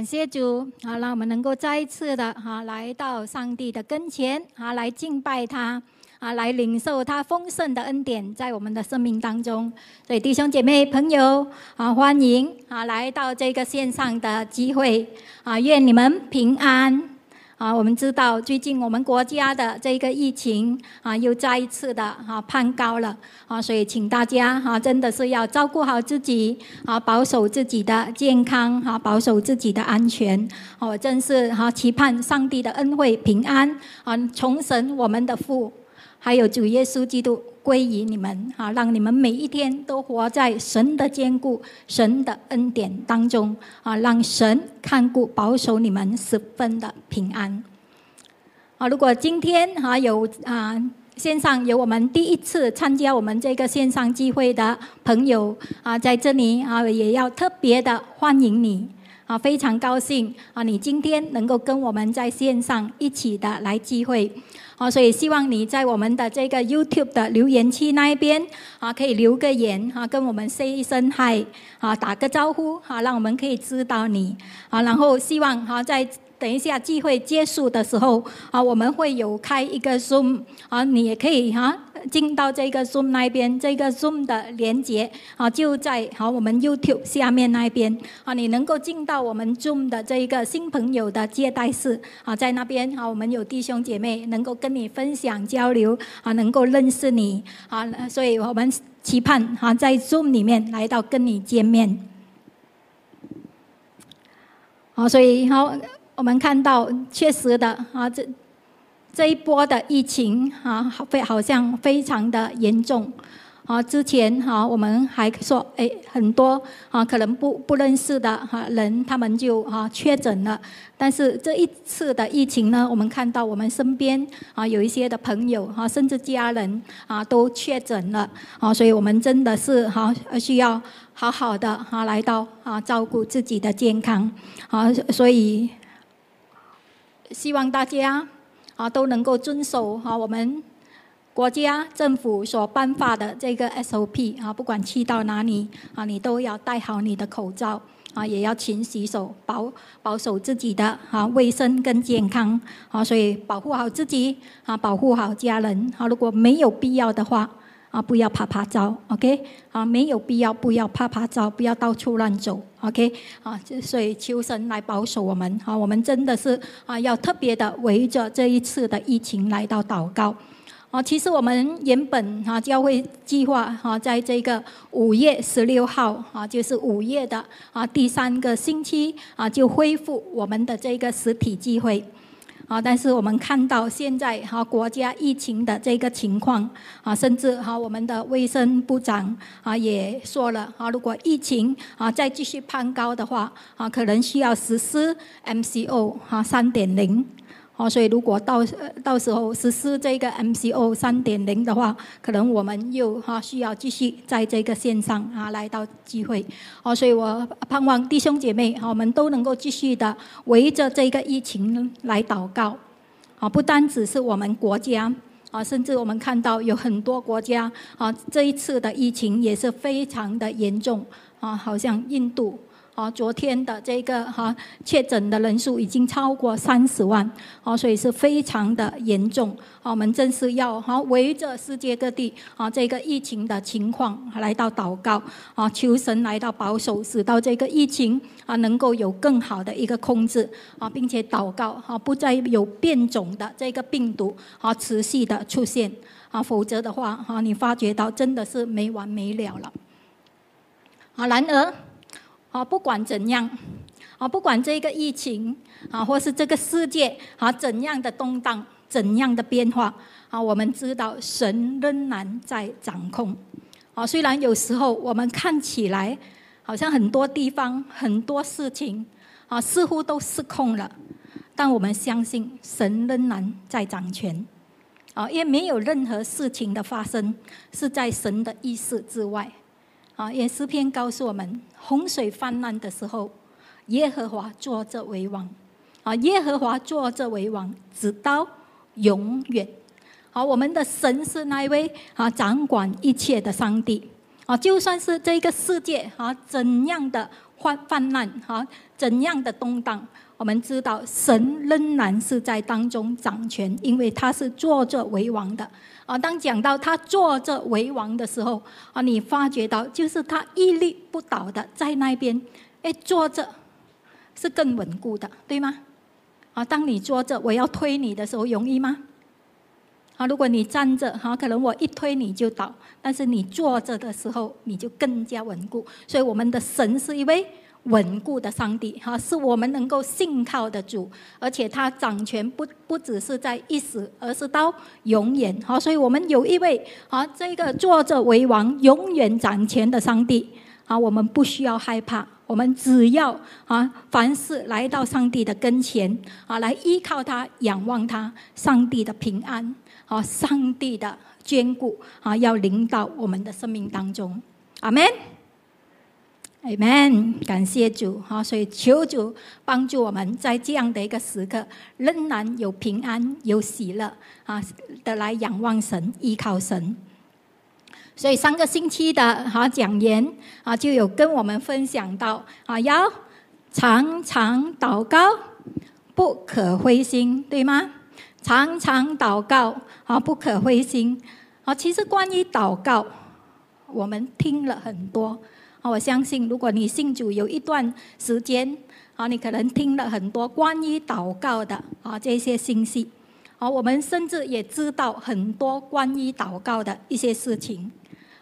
感谢主，啊，让我们能够再一次的哈来到上帝的跟前，啊，来敬拜他，啊，来领受他丰盛的恩典在我们的生命当中。所以弟兄姐妹朋友啊，欢迎啊来到这个线上的机会，啊，愿你们平安。啊，我们知道最近我们国家的这个疫情啊，又再一次的啊攀高了啊，所以请大家哈真的是要照顾好自己啊，保守自己的健康哈，保守自己的安全。我真是哈期盼上帝的恩惠平安啊，重神我们的父，还有主耶稣基督。归于你们啊，让你们每一天都活在神的坚固、神的恩典当中啊，让神看顾、保守你们十分的平安啊。如果今天哈有啊线上有我们第一次参加我们这个线上聚会的朋友啊，在这里啊也要特别的欢迎你啊，非常高兴啊，你今天能够跟我们在线上一起的来聚会。啊，所以希望你在我们的这个 YouTube 的留言区那一边啊，可以留个言啊，跟我们 say 一声 hi 啊，打个招呼啊，让我们可以知道你啊。然后希望哈，在等一下聚会结束的时候啊，我们会有开一个 Zoom 啊，你也可以哈。进到这个 Zoom 那边，这个 Zoom 的连接啊，就在好我们 YouTube 下面那边啊，你能够进到我们 Zoom 的这一个新朋友的接待室啊，在那边啊，我们有弟兄姐妹能够跟你分享交流啊，能够认识你啊，所以我们期盼啊，在 Zoom 里面来到跟你见面。好，所以好，我们看到确实的啊，这。这一波的疫情啊，非好像非常的严重啊。之前哈，我们还说，哎，很多啊，可能不不认识的哈人，他们就啊确诊了。但是这一次的疫情呢，我们看到我们身边啊有一些的朋友哈，甚至家人啊都确诊了啊。所以我们真的是哈需要好好的哈来到啊照顾自己的健康啊。所以希望大家。啊，都能够遵守哈我们国家政府所颁发的这个 SOP 啊，不管去到哪里啊，你都要戴好你的口罩啊，也要勤洗手，保保守自己的啊卫生跟健康啊，所以保护好自己啊，保护好家人啊，如果没有必要的话。啊，不要怕拍照，OK？啊，没有必要，不要怕拍照，不要到处乱走，OK？啊，所以求神来保守我们，啊，我们真的是啊，要特别的围着这一次的疫情来到祷告。啊，其实我们原本啊教会计划哈，在这个五月十六号啊，就是五月的啊第三个星期啊，就恢复我们的这个实体聚会。啊！但是我们看到现在哈国家疫情的这个情况啊，甚至哈我们的卫生部长啊也说了啊，如果疫情啊再继续攀高的话啊，可能需要实施 MCO 哈三点零。哦，所以如果到到时候实施这个 MCO 三点零的话，可能我们又哈需要继续在这个线上啊来到机会。哦，所以我盼望弟兄姐妹，我们都能够继续的围着这个疫情来祷告。啊，不单只是我们国家啊，甚至我们看到有很多国家啊，这一次的疫情也是非常的严重啊，好像印度。啊，昨天的这个哈确诊的人数已经超过三十万，啊，所以是非常的严重。啊，我们正是要哈围着世界各地啊这个疫情的情况来到祷告，啊，求神来到保守，使到这个疫情啊能够有更好的一个控制，啊，并且祷告啊不再有变种的这个病毒啊持续的出现，啊，否则的话哈你发觉到真的是没完没了了。啊，然而。啊，不管怎样，啊，不管这个疫情啊，或是这个世界啊怎样的动荡，怎样的变化，啊，我们知道神仍然在掌控。啊，虽然有时候我们看起来好像很多地方很多事情啊似乎都失控了，但我们相信神仍然在掌权。啊，因为没有任何事情的发生是在神的意识之外。啊，也诗篇告诉我们，洪水泛滥的时候，耶和华坐着为王。啊，耶和华坐着为王，直到永远。好，我们的神是那一位啊，掌管一切的上帝。啊，就算是这个世界啊怎样的泛泛滥，啊，怎样的动荡，我们知道神仍然是在当中掌权，因为他是坐着为王的。啊，当讲到他坐着为王的时候，啊，你发觉到就是他屹立不倒的在那边，哎，坐着是更稳固的，对吗？啊，当你坐着，我要推你的时候，容易吗？啊，如果你站着，哈，可能我一推你就倒；但是你坐着的时候，你就更加稳固。所以，我们的神是一位稳固的上帝，哈，是我们能够信靠的主，而且他掌权不不只是在一时，而是到永远，哈。所以我们有一位，啊，这个坐着为王、永远掌权的上帝，啊，我们不需要害怕。我们只要啊，凡事来到上帝的跟前啊，来依靠他，仰望他，上帝的平安啊，上帝的眷顾啊，要临到我们的生命当中。阿门，阿门。感谢主哈，所以求主帮助我们在这样的一个时刻，仍然有平安、有喜乐啊的来仰望神，依靠神。所以上个星期的哈讲言啊，就有跟我们分享到啊，要常常祷告，不可灰心，对吗？常常祷告啊，不可灰心啊。其实关于祷告，我们听了很多。啊我相信，如果你信主有一段时间啊，你可能听了很多关于祷告的啊这些信息啊。我们甚至也知道很多关于祷告的一些事情。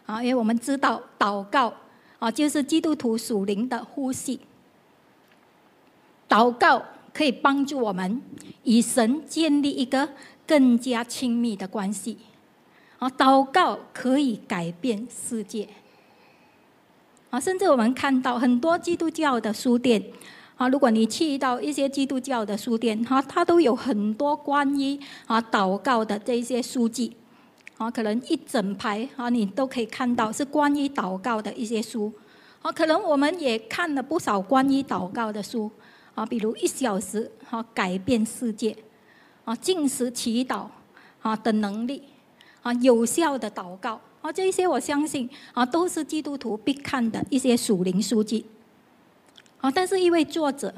啊，因为我们知道祷告啊，就是基督徒属灵的呼吸。祷告可以帮助我们与神建立一个更加亲密的关系。啊，祷告可以改变世界。啊，甚至我们看到很多基督教的书店，啊，如果你去到一些基督教的书店，哈，它都有很多关于啊祷告的这些书籍。啊，可能一整排啊，你都可以看到是关于祷告的一些书。啊，可能我们也看了不少关于祷告的书。啊，比如一小时啊改变世界，啊进食祈祷啊的能力，啊有效的祷告，啊这一些我相信啊都是基督徒必看的一些属灵书籍。啊，但是一位作者，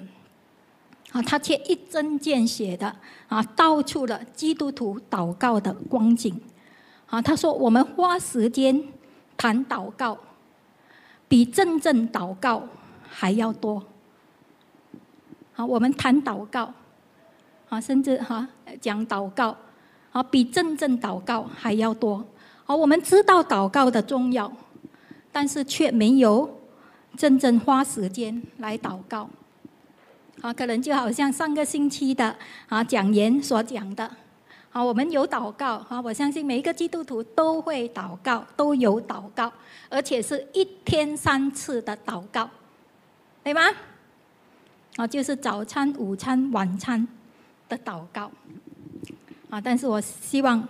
啊他却一针见血的啊道出了基督徒祷告的光景。啊，他说：“我们花时间谈祷告，比真正祷告还要多。好，我们谈祷告，啊，甚至哈讲祷告，啊，比真正祷告还要多。好，我们知道祷告的重要，但是却没有真正花时间来祷告。啊，可能就好像上个星期的啊讲言所讲的。”啊，我们有祷告啊！我相信每一个基督徒都会祷告，都有祷告，而且是一天三次的祷告，对吗？啊，就是早餐、午餐、晚餐的祷告啊！但是我希望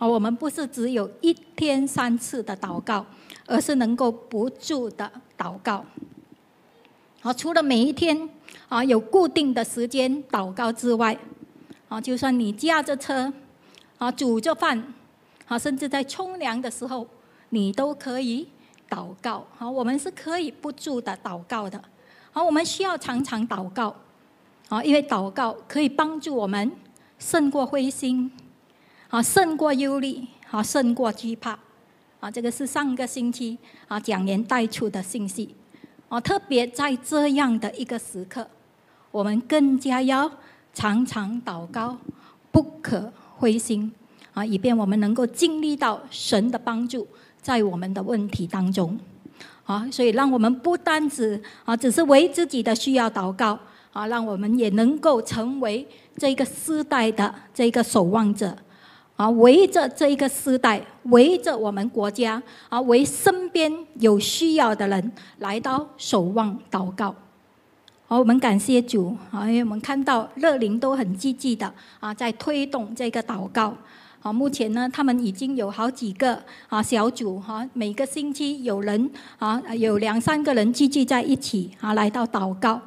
啊，我们不是只有一天三次的祷告，而是能够不住的祷告。好，除了每一天啊有固定的时间祷告之外，啊，就算你驾着车。啊，煮着饭，啊，甚至在冲凉的时候，你都可以祷告。好，我们是可以不住的祷告的。好，我们需要常常祷告。啊，因为祷告可以帮助我们胜过灰心，啊，胜过忧虑，啊，胜过惧怕。啊，这个是上个星期啊讲员带出的信息。啊，特别在这样的一个时刻，我们更加要常常祷告，不可。灰心啊，以便我们能够经历到神的帮助，在我们的问题当中啊，所以让我们不单只啊，只是为自己的需要祷告啊，让我们也能够成为这个时代的这个守望者啊，围着这一个时代，围着我们国家啊，为身边有需要的人来到守望祷告。好，我们感谢主啊！因为我们看到乐灵都很积极的啊，在推动这个祷告。好，目前呢，他们已经有好几个啊小组哈，每个星期有人啊，有两三个人聚集在一起啊，来到祷告。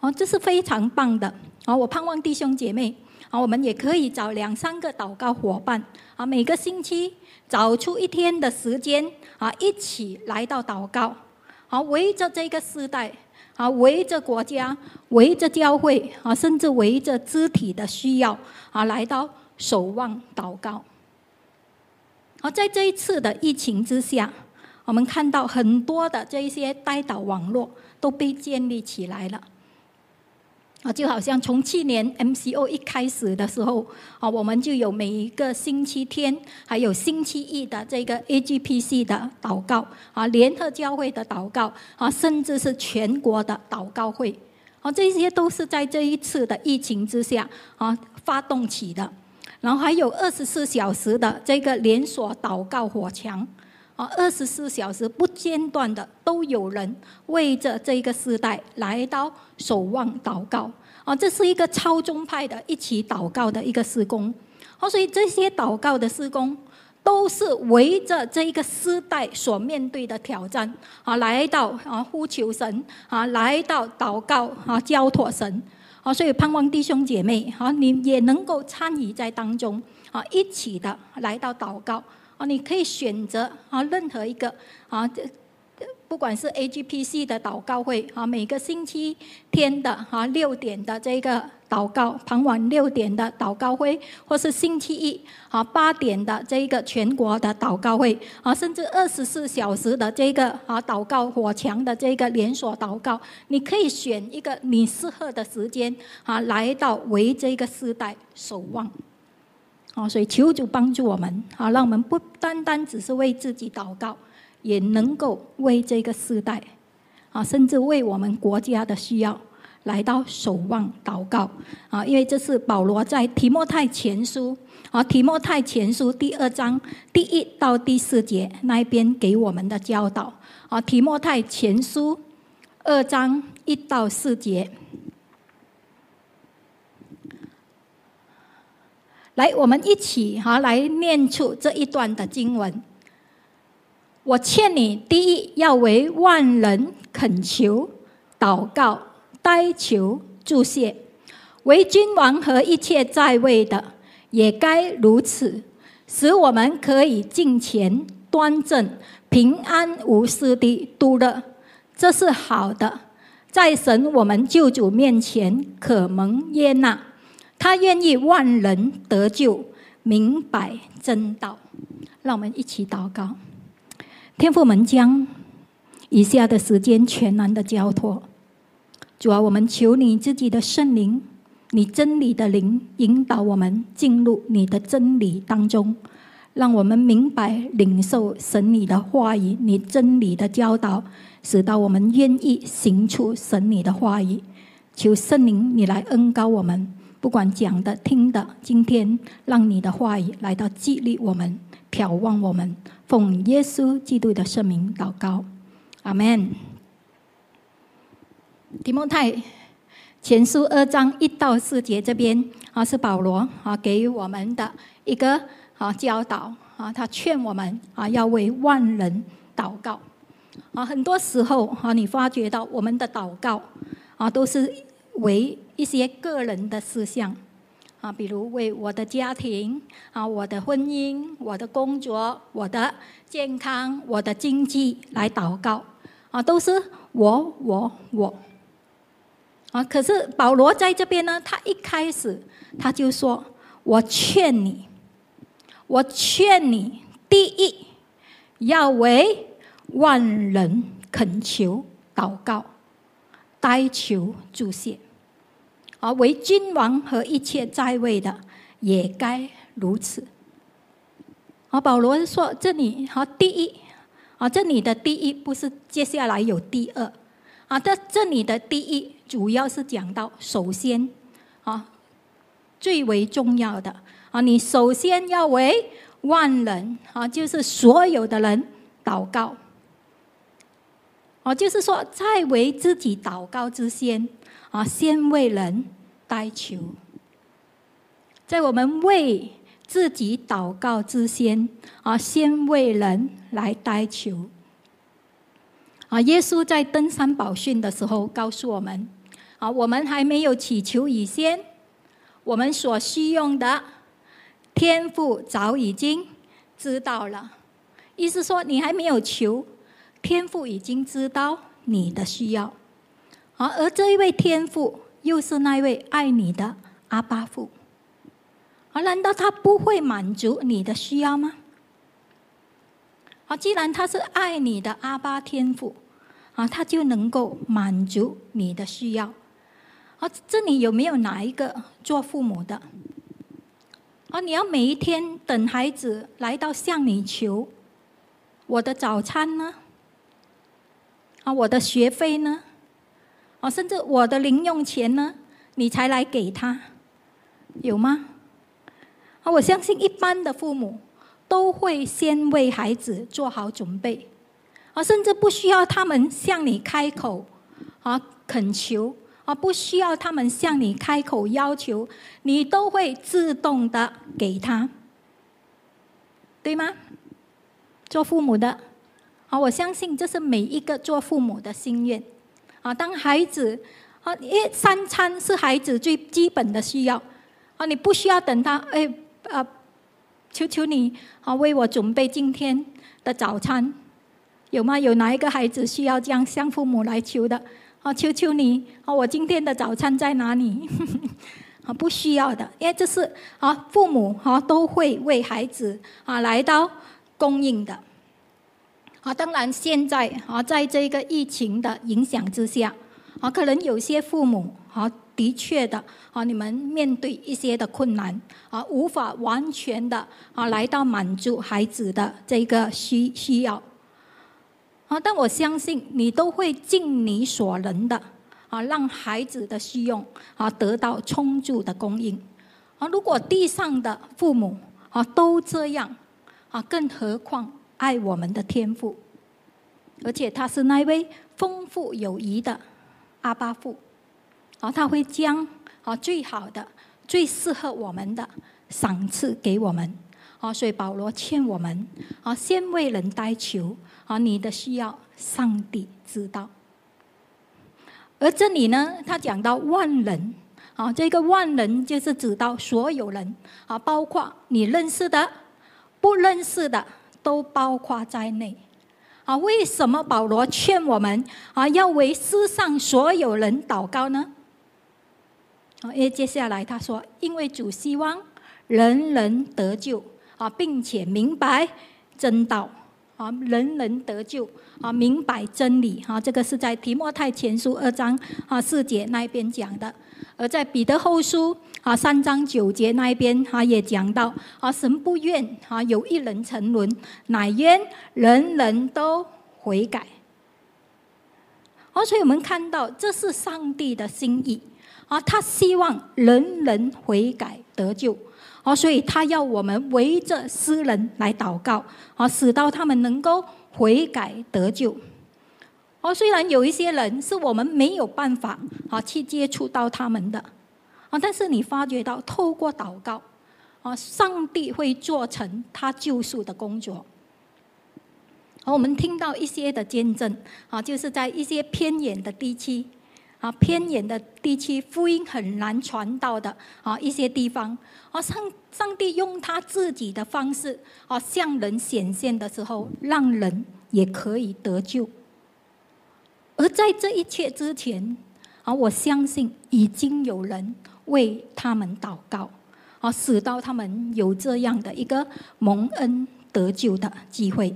好，这是非常棒的。好，我盼望弟兄姐妹啊，我们也可以找两三个祷告伙伴啊，每个星期找出一天的时间啊，一起来到祷告。啊，围着这个时代。啊，围着国家，围着教会，啊，甚至围着肢体的需要，啊，来到守望祷告。而在这一次的疫情之下，我们看到很多的这一些代祷网络都被建立起来了。啊，就好像从去年 MCO 一开始的时候，啊，我们就有每一个星期天，还有星期一的这个 AGPC 的祷告，啊，联合教会的祷告，啊，甚至是全国的祷告会，啊，这些都是在这一次的疫情之下啊发动起的。然后还有二十四小时的这个连锁祷告火墙，啊，二十四小时不间断的都有人为着这个时代来到守望祷告，啊，这是一个超宗派的一起祷告的一个施工，哦，所以这些祷告的施工都是围着这一个时代所面对的挑战，啊，来到啊呼求神，啊，来到祷告，啊，交托神。好，所以盼望弟兄姐妹，好，你也能够参与在当中，啊，一起的来到祷告，啊，你可以选择啊任何一个啊。不管是 AGPC 的祷告会啊，每个星期天的啊六点的这个祷告，傍晚六点的祷告会，或是星期一啊八点的这个全国的祷告会啊，甚至二十四小时的这个啊祷告火墙的这个连锁祷告，你可以选一个你适合的时间啊，来到为这个时代守望。啊，所以求主帮助我们啊，让我们不单单只是为自己祷告。也能够为这个时代，啊，甚至为我们国家的需要来到守望祷告，啊，因为这是保罗在提摩太前书，啊，提摩太前书第二章第一到第四节那一边给我们的教导，啊，提摩太前书二章一到四节，来，我们一起哈来念出这一段的经文。我劝你，第一要为万人恳求、祷告、代求、祝谢；为君王和一切在位的，也该如此，使我们可以敬虔、端正、平安无事的度日。这是好的，在神我们救主面前可蒙耶纳。他愿意万人得救，明白真道。让我们一起祷告。天父们将以下的时间全然的交托，主啊，我们求你自己的圣灵，你真理的灵引导我们进入你的真理当中，让我们明白领受神你的话语，你真理的教导，使到我们愿意行出神你的话语。求圣灵你来恩高我们，不管讲的听的，今天让你的话语来到激励我们。眺望我们，奉耶稣基督的圣名祷告，阿门。提摩太前书二章一到四节这边啊，是保罗啊给予我们的一个啊教导啊，他劝我们啊要为万人祷告啊。很多时候啊，你发觉到我们的祷告啊，都是为一些个人的思想。啊，比如为我的家庭啊，我的婚姻、我的工作、我的健康、我的经济来祷告啊，都是我我我啊。可是保罗在这边呢，他一开始他就说：“我劝你，我劝你，第一要为万人恳求、祷告、代求、祝谢。”而为君王和一切在位的，也该如此。而保罗说：“这里好，第一啊，这里的第一不是接下来有第二啊，这这里的第一主要是讲到首先啊，最为重要的啊，你首先要为万人啊，就是所有的人祷告。哦，就是说，在为自己祷告之先。”啊，先为人代求，在我们为自己祷告之先，啊，先为人来代求。啊，耶稣在登山宝训的时候告诉我们，啊，我们还没有祈求以先，我们所需用的天赋早已经知道了。意思说，你还没有求，天赋已经知道你的需要。啊，而这一位天父又是那位爱你的阿巴父，啊，难道他不会满足你的需要吗？啊，既然他是爱你的阿巴天父，啊，他就能够满足你的需要。啊，这里有没有哪一个做父母的？啊，你要每一天等孩子来到向你求我的早餐呢？啊，我的学费呢？啊，甚至我的零用钱呢？你才来给他，有吗？啊，我相信一般的父母都会先为孩子做好准备，啊，甚至不需要他们向你开口啊恳求。啊，不需要他们向你开口要求，你都会自动的给他，对吗？做父母的，啊，我相信这是每一个做父母的心愿。啊，当孩子，啊，因为三餐是孩子最基本的需要，啊，你不需要等他，哎，啊，求求你，啊，为我准备今天的早餐，有吗？有哪一个孩子需要这样向父母来求的？啊，求求你！啊，我今天的早餐在哪里？啊，不需要的，因为这是啊，父母啊都会为孩子啊来到供应的。啊，当然现在啊，在这个疫情的影响之下，啊，可能有些父母啊，的确的啊，你们面对一些的困难啊，无法完全的啊来到满足孩子的这个需需要。啊！但我相信你都会尽你所能的啊，让孩子的需用啊得到充足的供应。啊，如果地上的父母啊都这样啊，更何况爱我们的天父，而且他是那位丰富有余的阿巴父，啊，他会将啊最好的、最适合我们的赏赐给我们。啊，所以保罗劝我们啊，先为人代求。啊，你的需要，上帝知道。而这里呢，他讲到万人，啊，这个万人就是指到所有人，啊，包括你认识的、不认识的，都包括在内。啊，为什么保罗劝我们啊，要为世上所有人祷告呢？啊，因为接下来他说，因为主希望人人得救，啊，并且明白真道。啊，人人得救啊，明白真理啊，这个是在提摩太前书二章啊四节那一边讲的，而在彼得后书啊三章九节那一边他也讲到啊，神不愿啊有一人沉沦，乃愿人人都悔改。而所以我们看到这是上帝的心意啊，他希望人人悔改得救。哦，所以他要我们围着诗人来祷告，啊，使到他们能够悔改得救。哦，虽然有一些人是我们没有办法啊去接触到他们的，啊，但是你发觉到透过祷告，啊，上帝会做成他救赎的工作。而我们听到一些的见证，啊，就是在一些偏远的地区。啊，偏远的地区福音很难传到的啊，一些地方啊，上上帝用他自己的方式啊，向人显现的时候，让人也可以得救。而在这一切之前啊，我相信已经有人为他们祷告啊，使到他们有这样的一个蒙恩得救的机会。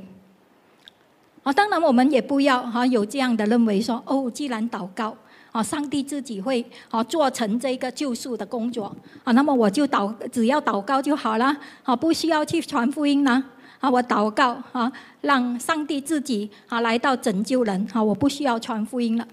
啊，当然我们也不要哈有这样的认为说哦，既然祷告。啊，上帝自己会啊做成这个救赎的工作啊，那么我就祷，只要祷告就好了，啊，不需要去传福音呢，啊，我祷告啊，让上帝自己啊来到拯救人，啊，我不需要传福音了。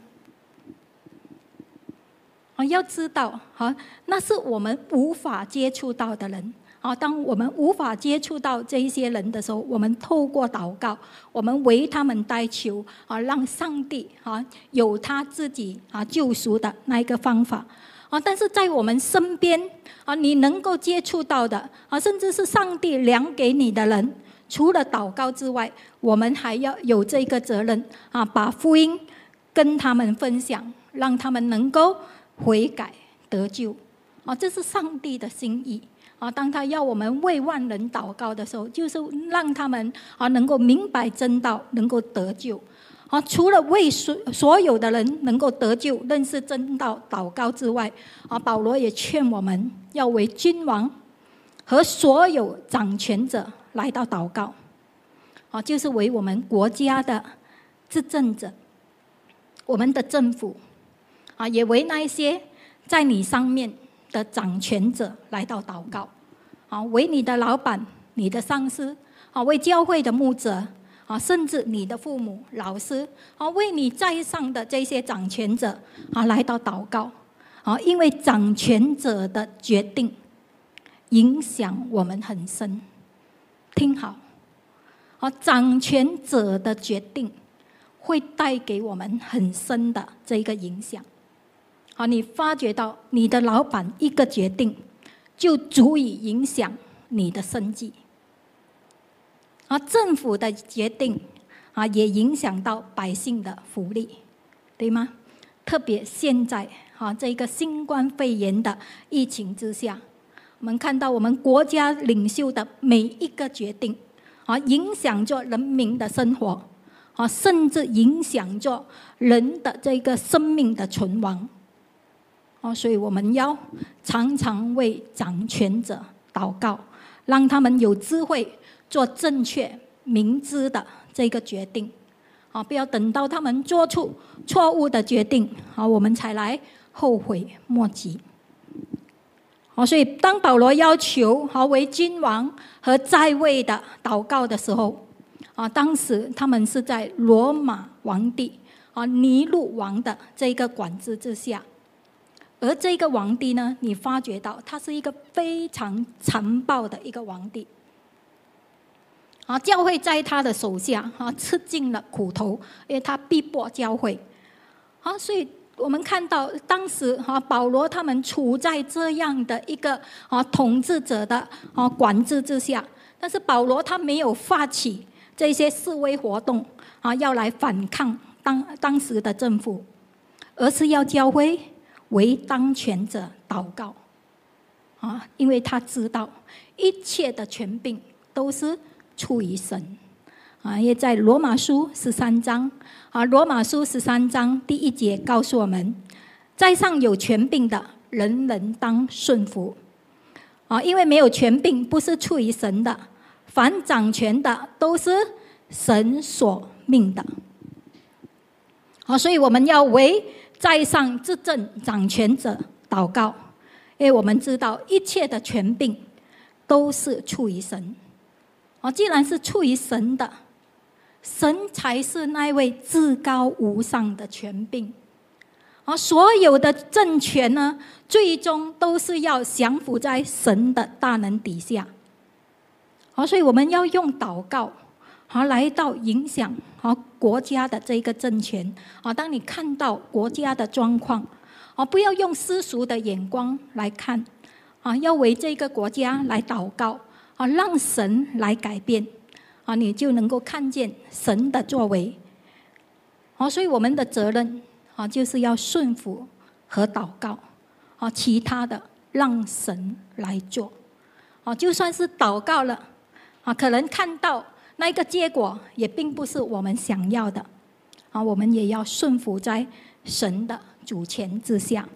啊，要知道，啊，那是我们无法接触到的人。啊，当我们无法接触到这一些人的时候，我们透过祷告，我们为他们代求，啊，让上帝啊有他自己啊救赎的那一个方法，啊，但是在我们身边啊，你能够接触到的啊，甚至是上帝量给你的人，除了祷告之外，我们还要有这个责任啊，把福音跟他们分享，让他们能够悔改得救，啊，这是上帝的心意。啊，当他要我们为万人祷告的时候，就是让他们啊能够明白真道，能够得救。啊，除了为所所有的人能够得救、认识真道、祷告之外，啊，保罗也劝我们要为君王和所有掌权者来到祷告，啊，就是为我们国家的执政者、我们的政府，啊，也为那一些在你上面的掌权者来到祷告，啊，为你的老板、你的上司，啊，为教会的牧者。啊，甚至你的父母、老师啊，为你在上的这些掌权者啊，来到祷告啊，因为掌权者的决定影响我们很深。听好，啊，掌权者的决定会带给我们很深的这一个影响。好，你发觉到你的老板一个决定，就足以影响你的生计。啊，政府的决定啊，也影响到百姓的福利，对吗？特别现在啊，这个新冠肺炎的疫情之下，我们看到我们国家领袖的每一个决定啊，影响着人民的生活啊，甚至影响着人的这个生命的存亡啊，所以我们要常常为掌权者祷告，让他们有智慧。做正确、明智的这个决定，啊，不要等到他们做出错误的决定，啊，我们才来后悔莫及。哦，所以当保罗要求和为君王和在位的祷告的时候，啊，当时他们是在罗马皇帝啊尼禄王的这一个管制之下，而这个皇帝呢，你发觉到他是一个非常残暴的一个皇帝。啊，教会在他的手下，啊，吃尽了苦头，因为他逼迫教会。啊，所以我们看到当时哈保罗他们处在这样的一个啊统治者的啊管制之下，但是保罗他没有发起这些示威活动啊，要来反抗当当时的政府，而是要教会为当权者祷告。啊，因为他知道一切的权柄都是。出于神，啊，也在罗马书十三章，啊，罗马书十三章第一节告诉我们，在上有权柄的人人当顺服，啊，因为没有权柄不是出于神的，凡掌权的都是神所命的，好，所以我们要为在上执政掌权者祷告，因为我们知道一切的权柄都是出于神。哦，既然是出于神的，神才是那位至高无上的权柄。而所有的政权呢，最终都是要降服在神的大能底下。好，所以我们要用祷告，好来到影响好国家的这个政权。啊，当你看到国家的状况，啊，不要用世俗的眼光来看，啊，要为这个国家来祷告。啊，让神来改变，啊，你就能够看见神的作为。啊，所以我们的责任啊，就是要顺服和祷告，啊，其他的让神来做。啊，就算是祷告了，啊，可能看到那个结果也并不是我们想要的，啊，我们也要顺服在神的主权之下，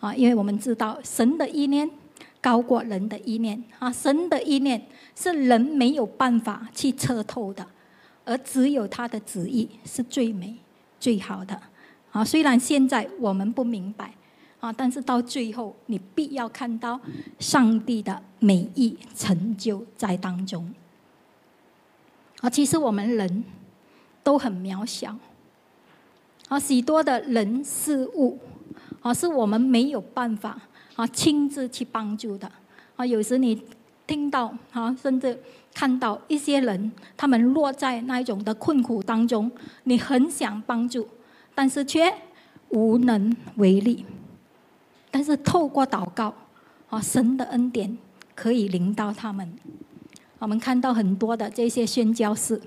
啊，因为我们知道神的意念。高过人的意念啊！神的意念是人没有办法去测透的，而只有他的旨意是最美、最好的啊！虽然现在我们不明白啊，但是到最后，你必要看到上帝的美意成就在当中啊！其实我们人都很渺小啊，许多的人事物啊，是我们没有办法。啊，亲自去帮助的啊！有时你听到啊，甚至看到一些人，他们落在那一种的困苦当中，你很想帮助，但是却无能为力。但是透过祷告，啊，神的恩典可以临到他们。我们看到很多的这些宣教士，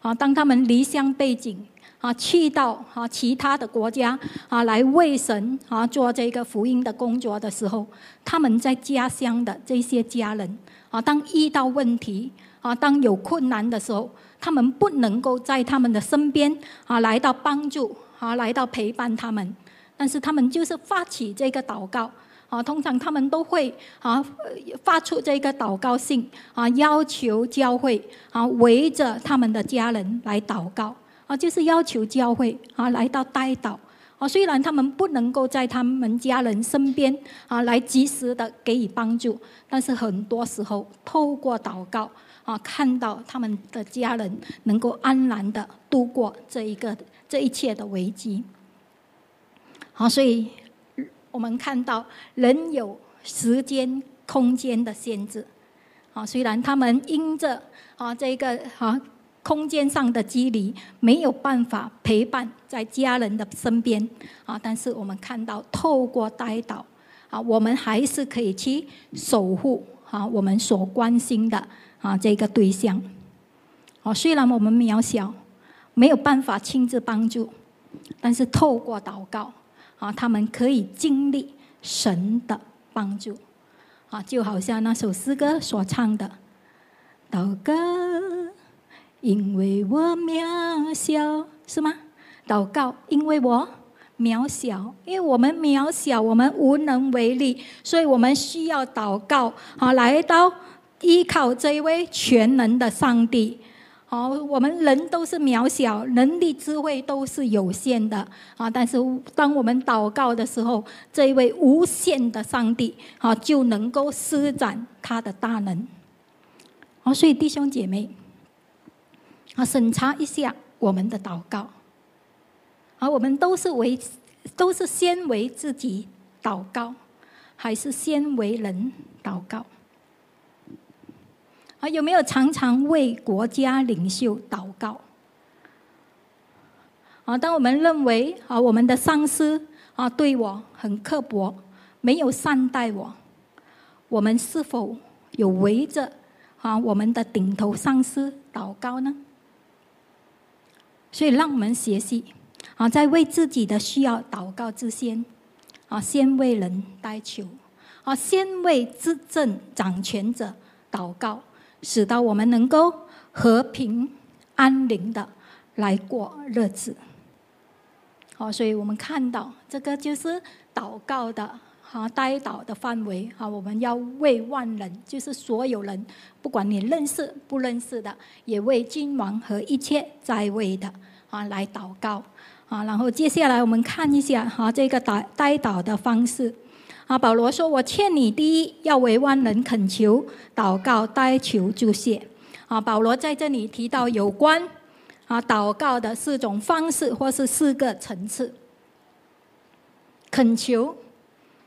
啊，当他们离乡背井。啊，去到啊其他的国家啊，来为神啊做这个福音的工作的时候，他们在家乡的这些家人啊，当遇到问题啊，当有困难的时候，他们不能够在他们的身边啊来到帮助啊，来到陪伴他们，但是他们就是发起这个祷告啊，通常他们都会啊发出这个祷告信啊，要求教会啊围着他们的家人来祷告。啊，就是要求教会啊来到代祷。啊，虽然他们不能够在他们家人身边啊来及时的给予帮助，但是很多时候透过祷告啊，看到他们的家人能够安然的度过这一个这一切的危机。好，所以我们看到人有时间空间的限制。啊，虽然他们因着啊这一个啊。空间上的距离没有办法陪伴在家人的身边啊，但是我们看到透过带导啊，我们还是可以去守护啊我们所关心的啊这个对象。哦，虽然我们渺小，没有办法亲自帮助，但是透过祷告啊，他们可以经历神的帮助啊，就好像那首诗歌所唱的祷告。因为我渺小，是吗？祷告，因为我渺小，因为我们渺小，我们无能为力，所以我们需要祷告，好，来到依靠这一位全能的上帝。好，我们人都是渺小，能力、智慧都是有限的啊。但是当我们祷告的时候，这一位无限的上帝，好，就能够施展他的大能。好，所以弟兄姐妹。啊，审查一下我们的祷告。啊，我们都是为，都是先为自己祷告，还是先为人祷告？啊，有没有常常为国家领袖祷告？啊，当我们认为啊，我们的上司啊对我很刻薄，没有善待我，我们是否有围着啊我们的顶头上司祷告呢？所以，让我们学习啊，在为自己的需要祷告之先，啊，先为人代求，啊，先为执政掌权者祷告，使到我们能够和平安宁的来过日子。好，所以我们看到这个就是祷告的哈代祷的范围啊，我们要为万人，就是所有人，不管你认识不认识的，也为君王和一切在位的。啊，来祷告啊！然后接下来我们看一下哈，这个代代祷的方式啊。保罗说：“我劝你，第一要为万人恳求、祷告、代求、祝谢。”啊，保罗在这里提到有关啊祷告的四种方式，或是四个层次：恳求、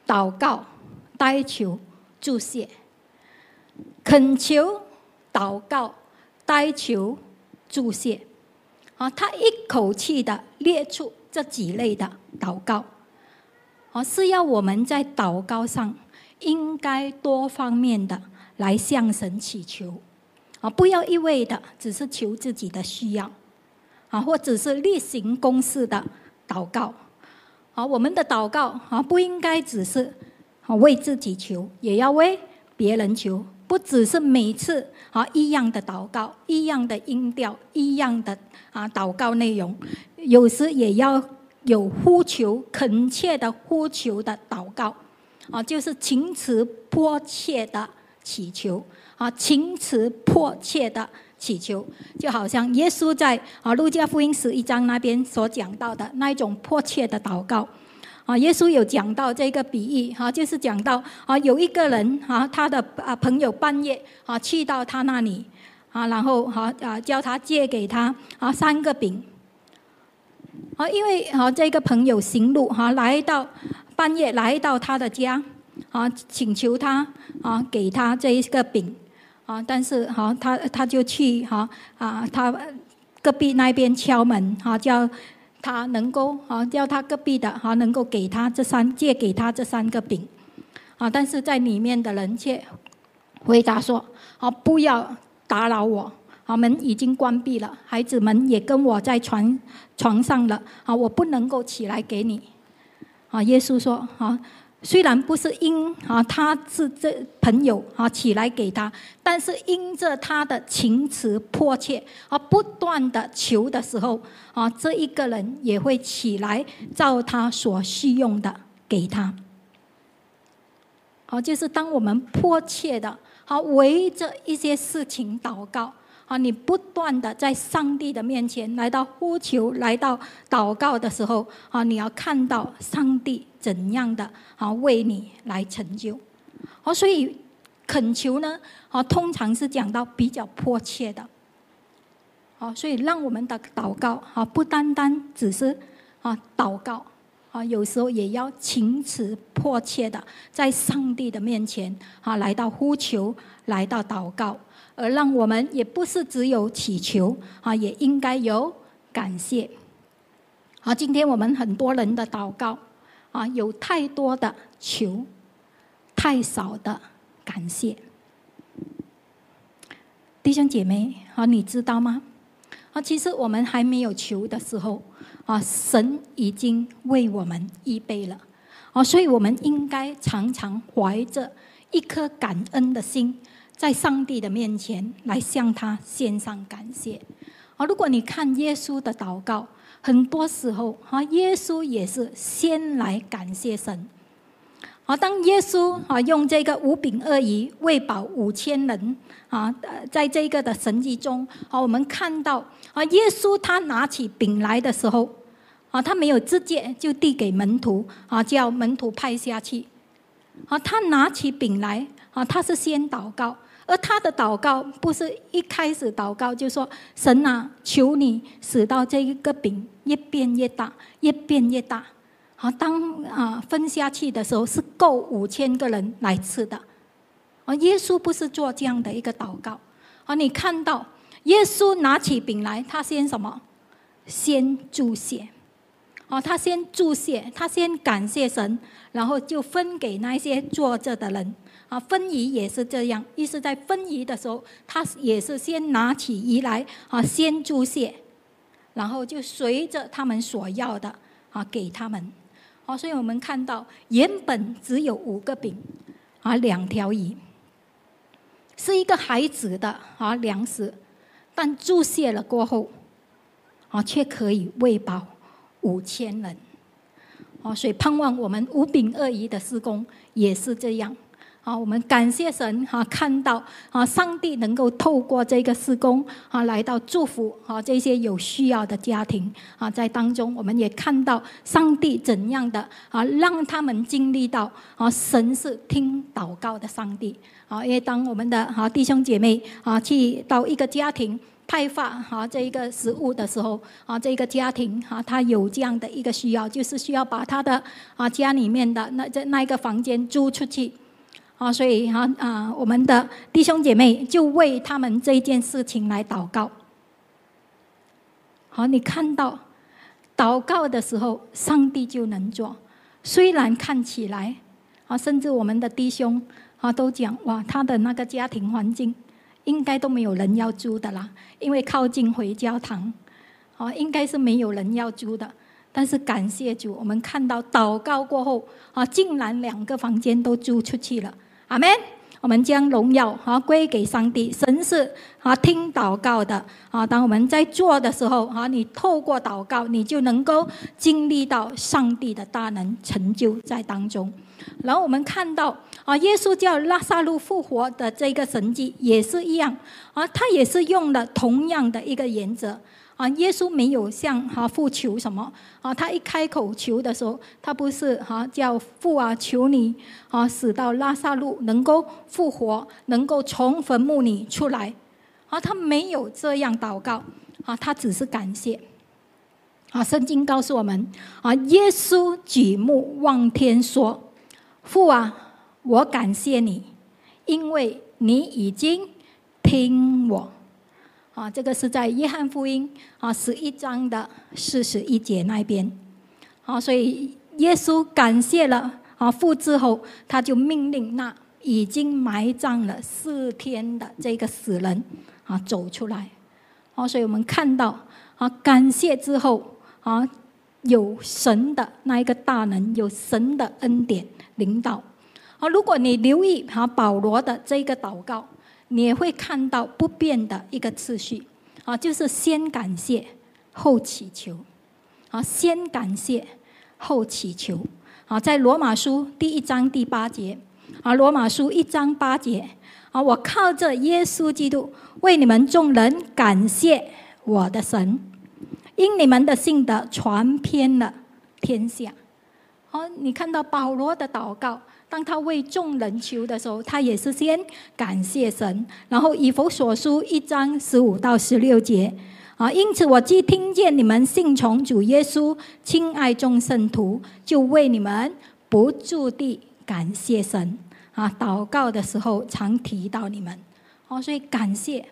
祷告、代求、祝谢。恳求、祷告、代求、祝谢。啊，他一口气的列出这几类的祷告，啊，是要我们在祷告上应该多方面的来向神祈求，啊，不要一味的只是求自己的需要，啊，或者是例行公事的祷告，啊，我们的祷告啊不应该只是啊为自己求，也要为别人求。不只是每次啊一样的祷告，一样的音调，一样的啊祷告内容，有时也要有呼求、恳切的呼求的祷告，啊，就是情辞迫切的祈求，啊，情辞迫切的祈求，就好像耶稣在啊路加福音十一章那边所讲到的那一种迫切的祷告。啊，耶稣有讲到这个比喻，哈，就是讲到啊，有一个人啊，他的啊朋友半夜啊去到他那里，啊，然后哈啊叫他借给他啊三个饼，啊，因为啊这个朋友行路哈来到半夜来到他的家，啊请求他啊给他这一个饼，啊，但是哈他他就去哈啊他隔壁那边敲门，哈叫。他能够啊，叫他隔壁的哈，能够给他这三借给他这三个饼，啊，但是在里面的人却回答说：“啊，不要打扰我，啊，门已经关闭了，孩子们也跟我在床床上了，啊，我不能够起来给你。”啊，耶稣说：“啊，虽然不是因啊他是这朋友啊起来给他，但是因着他的情辞迫切啊不断的求的时候啊，这一个人也会起来照他所需用的给他。好，就是当我们迫切的好围着一些事情祷告。啊，你不断的在上帝的面前来到呼求、来到祷告的时候，啊，你要看到上帝怎样的啊为你来成就。好，所以恳求呢，啊，通常是讲到比较迫切的。好，所以让我们的祷告啊，不单单只是啊祷告，啊，有时候也要情辞迫切的在上帝的面前啊来到呼求、来到祷告。而让我们也不是只有祈求啊，也应该有感谢。好，今天我们很多人的祷告啊，有太多的求，太少的感谢。弟兄姐妹，啊，你知道吗？啊，其实我们还没有求的时候啊，神已经为我们预备了。啊，所以我们应该常常怀着一颗感恩的心。在上帝的面前来向他献上感谢。啊，如果你看耶稣的祷告，很多时候啊，耶稣也是先来感谢神。啊，当耶稣啊用这个五饼二鱼喂饱五千人啊，在这个的神迹中，啊，我们看到啊，耶稣他拿起饼来的时候，啊，他没有直接就递给门徒啊，叫门徒派下去。啊，他拿起饼来啊，他是先祷告。而他的祷告不是一开始祷告就说：“神啊，求你使到这一个饼越变越大，越变越大。”好，当啊分下去的时候是够五千个人来吃的。啊，耶稣不是做这样的一个祷告。啊，你看到耶稣拿起饼来，他先什么？先注谢。哦，他先注谢，他先感谢神，然后就分给那些坐着的人。啊，分鱼也是这样，意思在分鱼的时候，他也是先拿起鱼来，啊，先注谢，然后就随着他们所要的，啊，给他们。哦，所以我们看到原本只有五个饼，啊，两条鱼，是一个孩子的啊粮食，但注谢了过后，啊，却可以喂饱五千人。哦，所以盼望我们五饼二鱼的施工也是这样。好，我们感谢神哈，看到啊，上帝能够透过这个施工啊，来到祝福啊这些有需要的家庭啊，在当中我们也看到上帝怎样的啊，让他们经历到啊，神是听祷告的上帝啊，因为当我们的啊弟兄姐妹啊去到一个家庭派发哈这一个食物的时候啊，这个家庭哈他有这样的一个需要，就是需要把他的啊家里面的那这那一个房间租出去。啊，所以哈啊，我们的弟兄姐妹就为他们这一件事情来祷告。好，你看到祷告的时候，上帝就能做。虽然看起来啊，甚至我们的弟兄啊都讲哇，他的那个家庭环境应该都没有人要租的啦，因为靠近回教堂，啊，应该是没有人要租的。但是感谢主，我们看到祷告过后啊，竟然两个房间都租出去了。阿门！我们将荣耀啊归给上帝，神是啊听祷告的啊。当我们在做的时候啊，你透过祷告，你就能够经历到上帝的大能成就在当中。然后我们看到啊，耶稣叫拉萨路复活的这个神迹也是一样啊，他也是用了同样的一个原则。啊，耶稣没有向哈父求什么啊？他一开口求的时候，他不是哈叫父啊，求你啊，使到拉萨路能够复活，能够从坟墓里出来。啊，他没有这样祷告啊，他只是感谢。啊，圣经告诉我们啊，耶稣举目望天说：“父啊，我感谢你，因为你已经听我。”啊，这个是在约翰福音啊十一章的四十一节那边。啊，所以耶稣感谢了啊父之后，他就命令那已经埋葬了四天的这个死人啊走出来。啊，所以我们看到啊感谢之后啊有神的那一个大能，有神的恩典领导。好，如果你留意哈保罗的这个祷告，你也会看到不变的一个次序，啊，就是先感谢后祈求，啊，先感谢后祈求。啊，在罗马书第一章第八节，啊，罗马书一章八节，啊，我靠着耶稣基督为你们众人感谢我的神，因你们的信德传遍了天下。好，你看到保罗的祷告，当他为众人求的时候，他也是先感谢神。然后以弗所书一章十五到十六节。啊，因此我既听见你们信从主耶稣，亲爱众圣徒，就为你们不住地感谢神。啊，祷告的时候常提到你们。哦，所以感谢。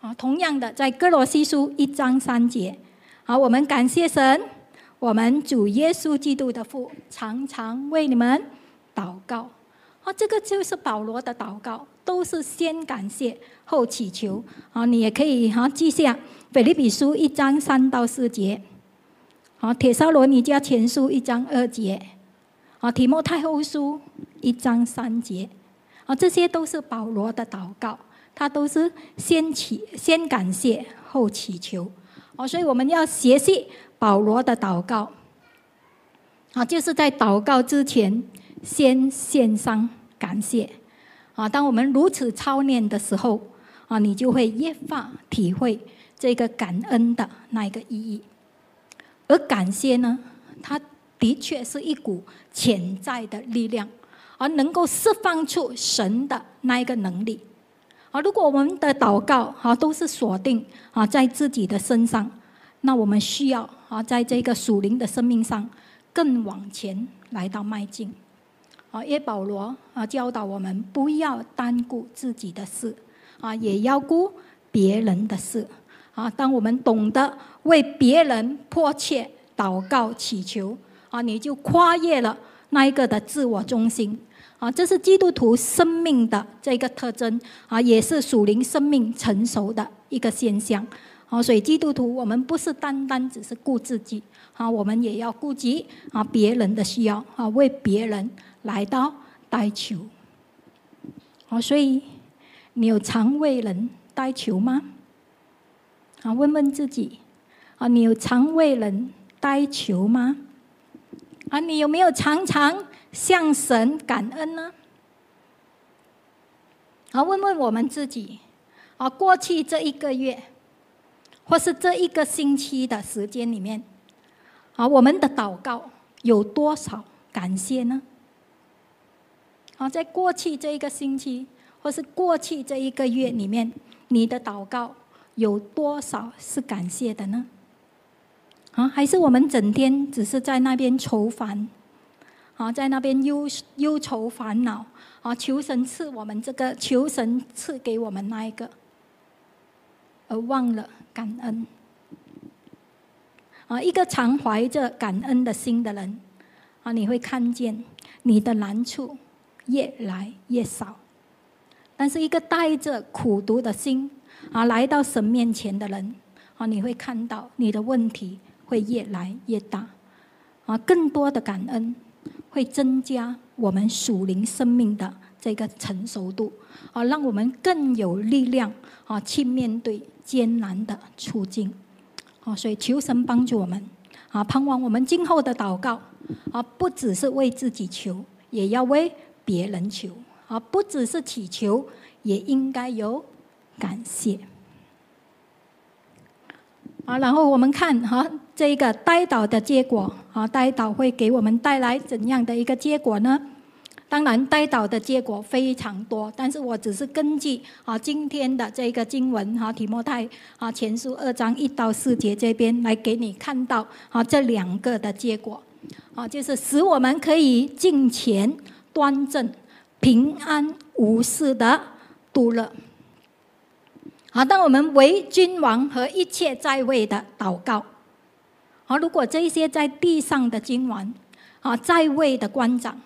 啊，同样的，在哥罗西书一章三节，好，我们感谢神，我们主耶稣基督的父，常常为你们祷告。啊，这个就是保罗的祷告，都是先感谢后祈求。啊，你也可以哈记下。腓立比书一章三到四节，啊，铁沙罗尼加前书一章二节，啊，提摩太后书一章三节，啊，这些都是保罗的祷告，他都是先祈先感谢后祈求，哦，所以我们要学习保罗的祷告，啊，就是在祷告之前先献上感谢，啊，当我们如此操练的时候，啊，你就会越发体会。这个感恩的那一个意义，而感谢呢，它的确是一股潜在的力量，而能够释放出神的那一个能力。啊，如果我们的祷告啊都是锁定啊在自己的身上，那我们需要啊在这个属灵的生命上更往前来到迈进。啊，耶保罗啊教导我们不要单顾自己的事，啊也要顾别人的事。啊，当我们懂得为别人迫切祷告祈求，啊，你就跨越了那一个的自我中心，啊，这是基督徒生命的这个特征，啊，也是属灵生命成熟的一个现象，啊，所以基督徒我们不是单单只是顾自己，啊，我们也要顾及啊别人的需要，啊，为别人来到代求，啊，所以你有常为人代求吗？啊，问问自己，啊，你有常为人代求吗？啊，你有没有常常向神感恩呢？啊，问问我们自己，啊，过去这一个月，或是这一个星期的时间里面，啊，我们的祷告有多少感谢呢？啊，在过去这一个星期，或是过去这一个月里面，你的祷告。有多少是感谢的呢？啊，还是我们整天只是在那边愁烦，啊，在那边忧忧愁烦恼，啊，求神赐我们这个，求神赐给我们那一个，而忘了感恩。啊，一个常怀着感恩的心的人，啊，你会看见你的难处越来越少；但是一个带着苦读的心。啊，来到神面前的人，啊，你会看到你的问题会越来越大，啊，更多的感恩会增加我们属灵生命的这个成熟度，啊，让我们更有力量啊去面对艰难的处境，啊，所以求神帮助我们，啊，盼望我们今后的祷告，啊，不只是为自己求，也要为别人求，啊，不只是祈求，也应该有。感谢啊，然后我们看哈，这个呆倒的结果啊，呆倒会给我们带来怎样的一个结果呢？当然，呆倒的结果非常多，但是我只是根据啊今天的这个经文哈，提摩太啊前书二章一到四节这边来给你看到啊这两个的结果啊，就是使我们可以敬虔端正、平安无事的度了。好，当我们为君王和一切在位的祷告，好，如果这些在地上的君王，啊，在位的官长，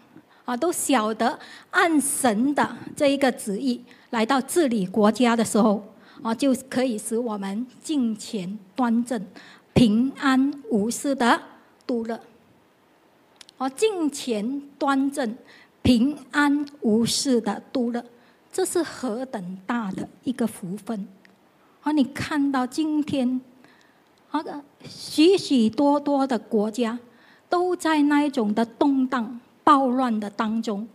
啊，都晓得按神的这一个旨意来到治理国家的时候，啊，就可以使我们敬虔端正、平安无事的度乐，哦，敬虔端正、平安无事的度乐，这是何等大的一个福分！啊，你看到今天，啊，许许多多的国家都在那一种的动荡、暴乱的当中，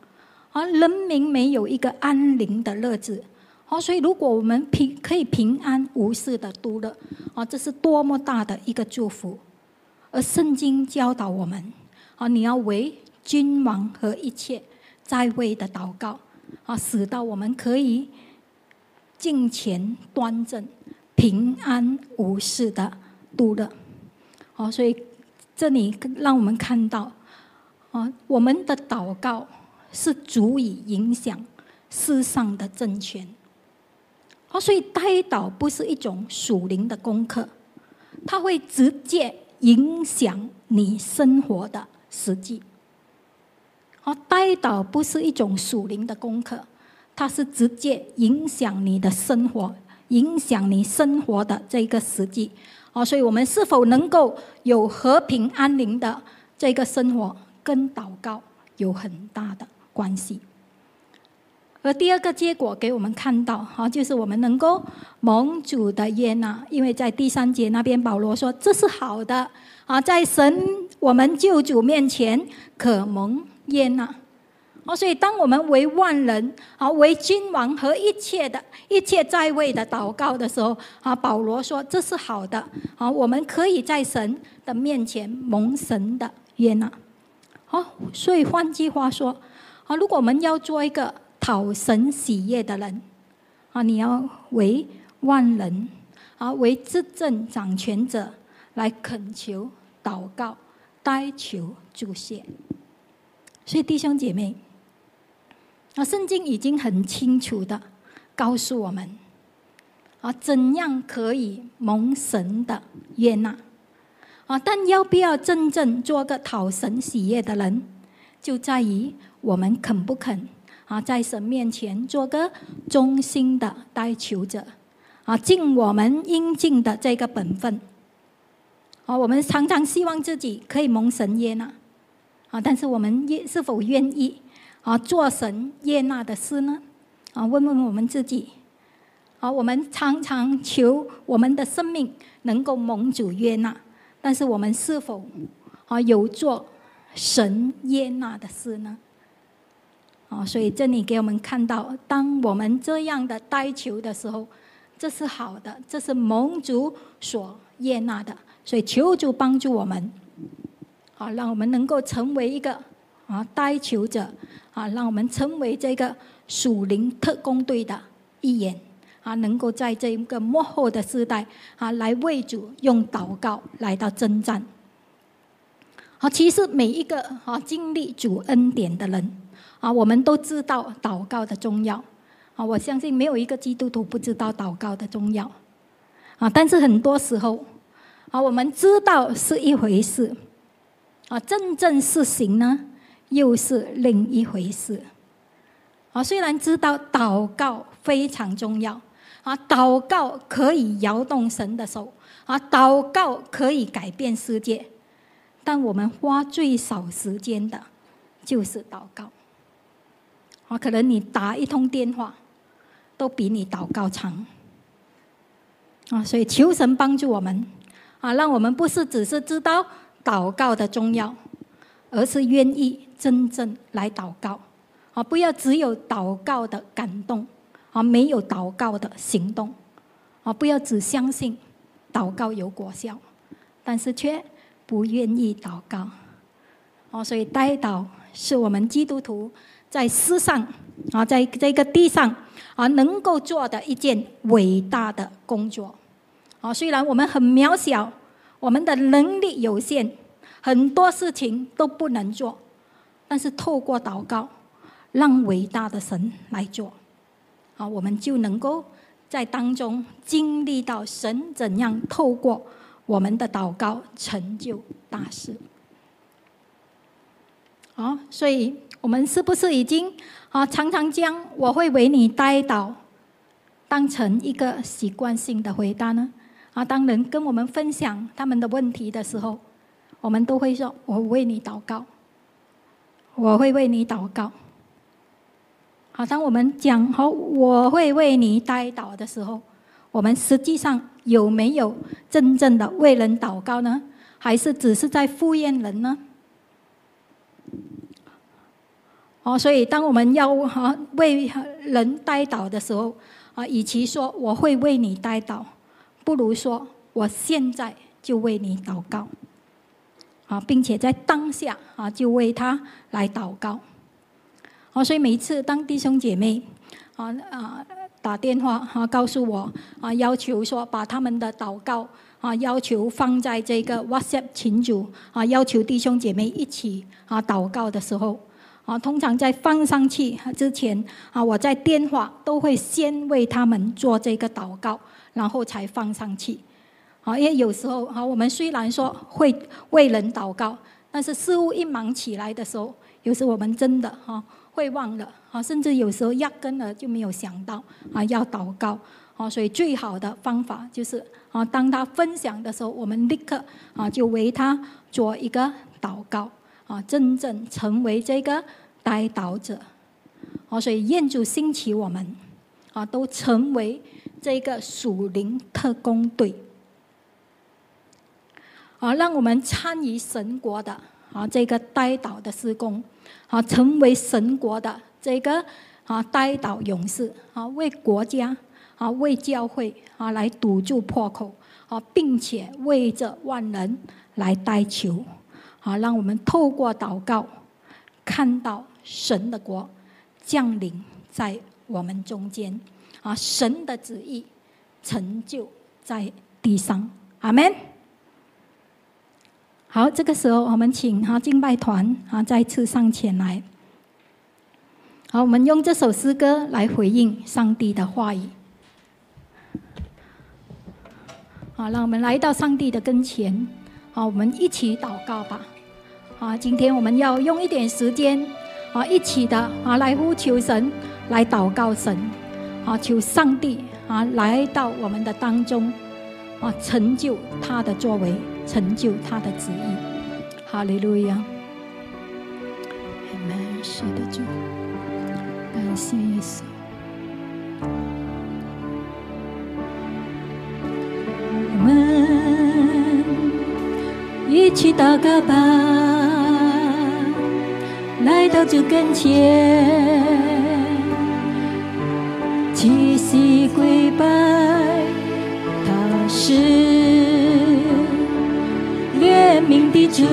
啊，人民没有一个安宁的日子。好，所以如果我们平可以平安无事的度乐，啊，这是多么大的一个祝福！而圣经教导我们，啊，你要为君王和一切在位的祷告，啊，使到我们可以敬虔端正、平安无事的度乐。好，所以这里让我们看到，啊，我们的祷告是足以影响世上的政权。哦，所以呆祷不是一种属灵的功课，它会直接影响你生活的实际。哦，呆祷不是一种属灵的功课，它是直接影响你的生活，影响你生活的这个实际。哦，所以我们是否能够有和平安宁的这个生活，跟祷告有很大的关系。而第二个结果给我们看到，哈，就是我们能够蒙主的悦纳，因为在第三节那边保罗说这是好的，啊，在神我们救主面前可蒙耶纳，哦，所以当我们为万人啊，为君王和一切的一切在位的祷告的时候，啊，保罗说这是好的，啊，我们可以在神的面前蒙神的悦纳，好，所以换句话说，啊，如果我们要做一个。讨神喜悦的人，啊，你要为万人，啊，为执政掌权者来恳求、祷告、代求、助谢。所以弟兄姐妹，啊，圣经已经很清楚的告诉我们，啊，怎样可以蒙神的悦纳，啊，但要不要真正做个讨神喜悦的人，就在于我们肯不肯。啊，在神面前做个忠心的代求者，啊，尽我们应尽的这个本分。啊，我们常常希望自己可以蒙神悦纳，啊，但是我们愿是否愿意啊做神悦纳的事呢？啊，问问我们自己。啊，我们常常求我们的生命能够蒙主悦纳，但是我们是否啊有做神悦纳的事呢？啊，所以这里给我们看到，当我们这样的代求的时候，这是好的，这是蒙主所悦纳的。所以求主帮助我们，啊，让我们能够成为一个啊代求者，啊，让我们成为这个属灵特工队的一员，啊，能够在这一个幕后的时代，啊，来为主用祷告来到征战。好，其实每一个啊经历主恩典的人。啊，我们都知道祷告的重要，啊，我相信没有一个基督徒不知道祷告的重要，啊，但是很多时候，啊，我们知道是一回事，啊，真正实行呢又是另一回事，啊，虽然知道祷告非常重要，啊，祷告可以摇动神的手，啊，祷告可以改变世界，但我们花最少时间的，就是祷告。啊，可能你打一通电话，都比你祷告长。啊，所以求神帮助我们，啊，让我们不是只是知道祷告的重要，而是愿意真正来祷告。啊，不要只有祷告的感动，啊，没有祷告的行动。啊，不要只相信祷告有果效，但是却不愿意祷告。哦，所以代祷是我们基督徒。在世上啊，在这个地上啊，能够做的一件伟大的工作啊。虽然我们很渺小，我们的能力有限，很多事情都不能做，但是透过祷告，让伟大的神来做啊，我们就能够在当中经历到神怎样透过我们的祷告成就大事。好，所以。我们是不是已经啊常常将我会为你带祷当成一个习惯性的回答呢？啊，当人跟我们分享他们的问题的时候，我们都会说：“我为你祷告，我会为你祷告。”好，当我们讲好我会为你代祷的时候，我们实际上有没有真正的为人祷告呢？还是只是在敷衍人呢？哦，所以当我们要哈为人代祷的时候，啊，与其说我会为你代祷，不如说我现在就为你祷告，啊，并且在当下啊就为他来祷告。啊，所以每一次当弟兄姐妹啊啊打电话啊告诉我啊，要求说把他们的祷告啊要求放在这个 WhatsApp 群组啊，要求弟兄姐妹一起啊祷告的时候啊，通常在放上去之前啊，我在电话都会先为他们做这个祷告，然后才放上去。啊，因为有时候啊，我们虽然说会为人祷告，但是事物一忙起来的时候，有时我们真的哈。会忘了啊，甚至有时候压根了就没有想到啊要祷告啊，所以最好的方法就是啊，当他分享的时候，我们立刻啊就为他做一个祷告啊，真正成为这个代祷者啊，所以愿主兴起我们啊，都成为这个属灵特工队啊，让我们参与神国的啊这个呆岛的施工。啊，成为神国的这个啊，呆岛勇士啊，为国家啊，为教会啊，来堵住破口啊，并且为着万人来代求啊，让我们透过祷告看到神的国降临在我们中间啊，神的旨意成就在地上，阿门。好，这个时候我们请哈敬拜团啊再次上前来。好，我们用这首诗歌来回应上帝的话语。好，让我们来到上帝的跟前。好，我们一起祷告吧。啊，今天我们要用一点时间啊，一起的啊来呼求神，来祷告神。啊，求上帝啊来到我们的当中，啊成就他的作为。成就他的旨意，哈利路亚！感谢主，感谢耶稣。我们一起祷告吧，来到主跟前，屈膝跪拜，他是。怜悯的主，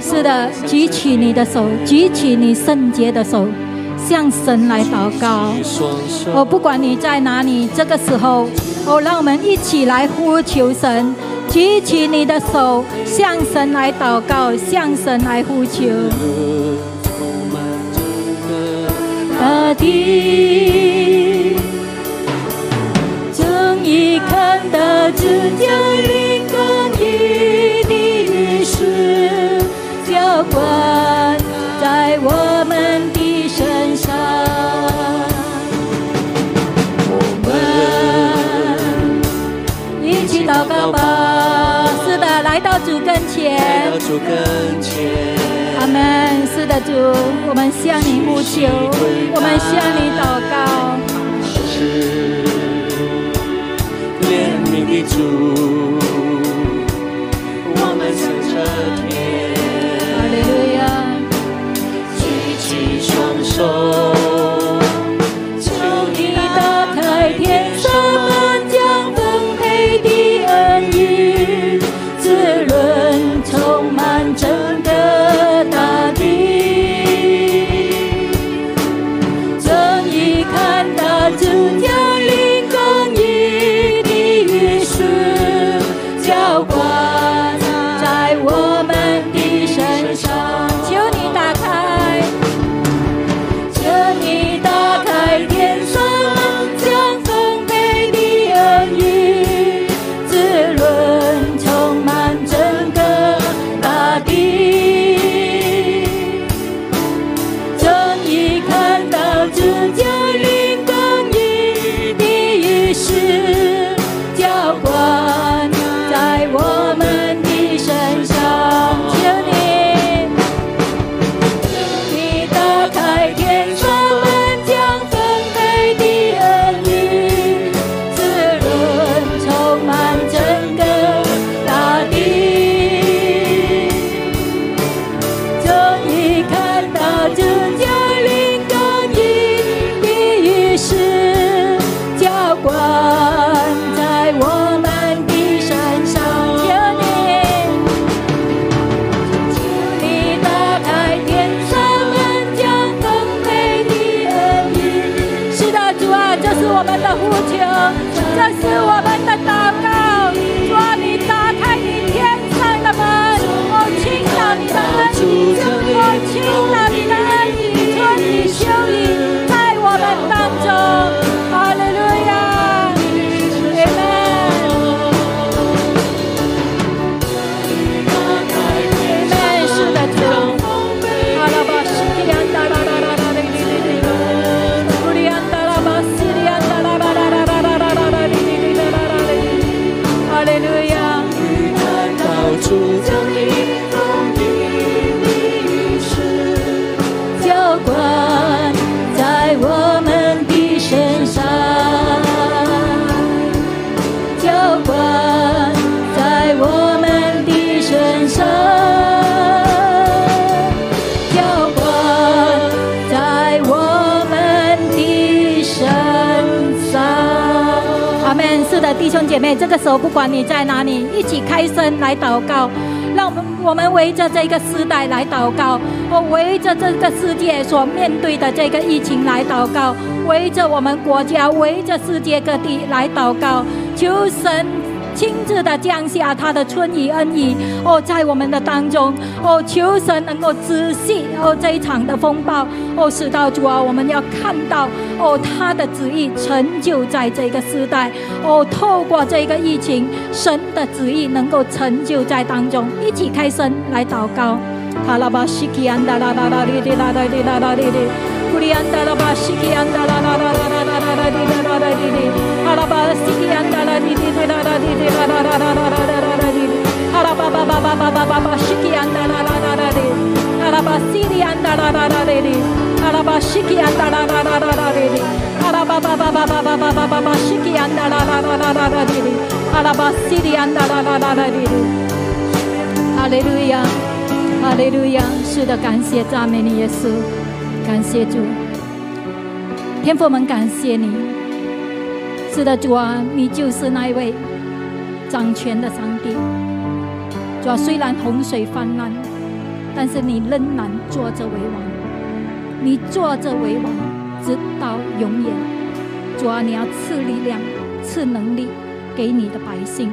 是的，举起你的手，举起你圣洁的手，向神来祷告。我不管你在哪里，这个时候，哦，让我们一起来呼求神，举起你的手，向神来祷告，向神来呼求。大地正义看得见在一个地狱式浇灌在我们的身上。我们一起祷告吧是的来到主跟前。来到主跟前。的，主，我们向你呼求，我们向你祷告。是怜悯的主，弟兄姐妹，这个时候不管你在哪里，一起开声来祷告。让我们我们围着这个时代来祷告，我围着这个世界所面对的这个疫情来祷告，围着我们国家，围着世界各地来祷告，求神。亲自的降下他的春雨恩雨哦，在我们的当中哦，求神能够仔细哦这一场的风暴哦，使到主啊，我们要看到哦他的旨意成就在这个时代哦，透过这个疫情，神的旨意能够成就在当中，一起开声来祷告。哈拉巴西基安达拉拉拉哩哩啦啦哩啦啦哩哩，库里安达拉巴西基安达拉拉拉拉拉拉拉哩啦啦哩哩，哈拉巴西基安达拉哩哩哩啦啦哩哩啦啦啦啦啦啦啦啦哩，哈拉巴西基安达拉拉拉拉哩，哈拉巴西里安达拉拉拉哩哩，哈拉巴西基安达拉拉拉拉拉哩哩，哈拉巴巴巴巴巴巴巴巴巴巴西基安达拉拉拉拉拉啦哩哩，哈拉巴西里安达拉拉拉拉哩哩，哈利路亚。哈利路亚！是的，感谢赞美你，耶稣，感谢主，天父们，感谢你。是的，主啊，你就是那一位掌权的上帝。主啊，虽然洪水泛滥，但是你仍然坐着为王，你坐着为王，直到永远。主啊，你要赐力量、赐能力给你的百姓，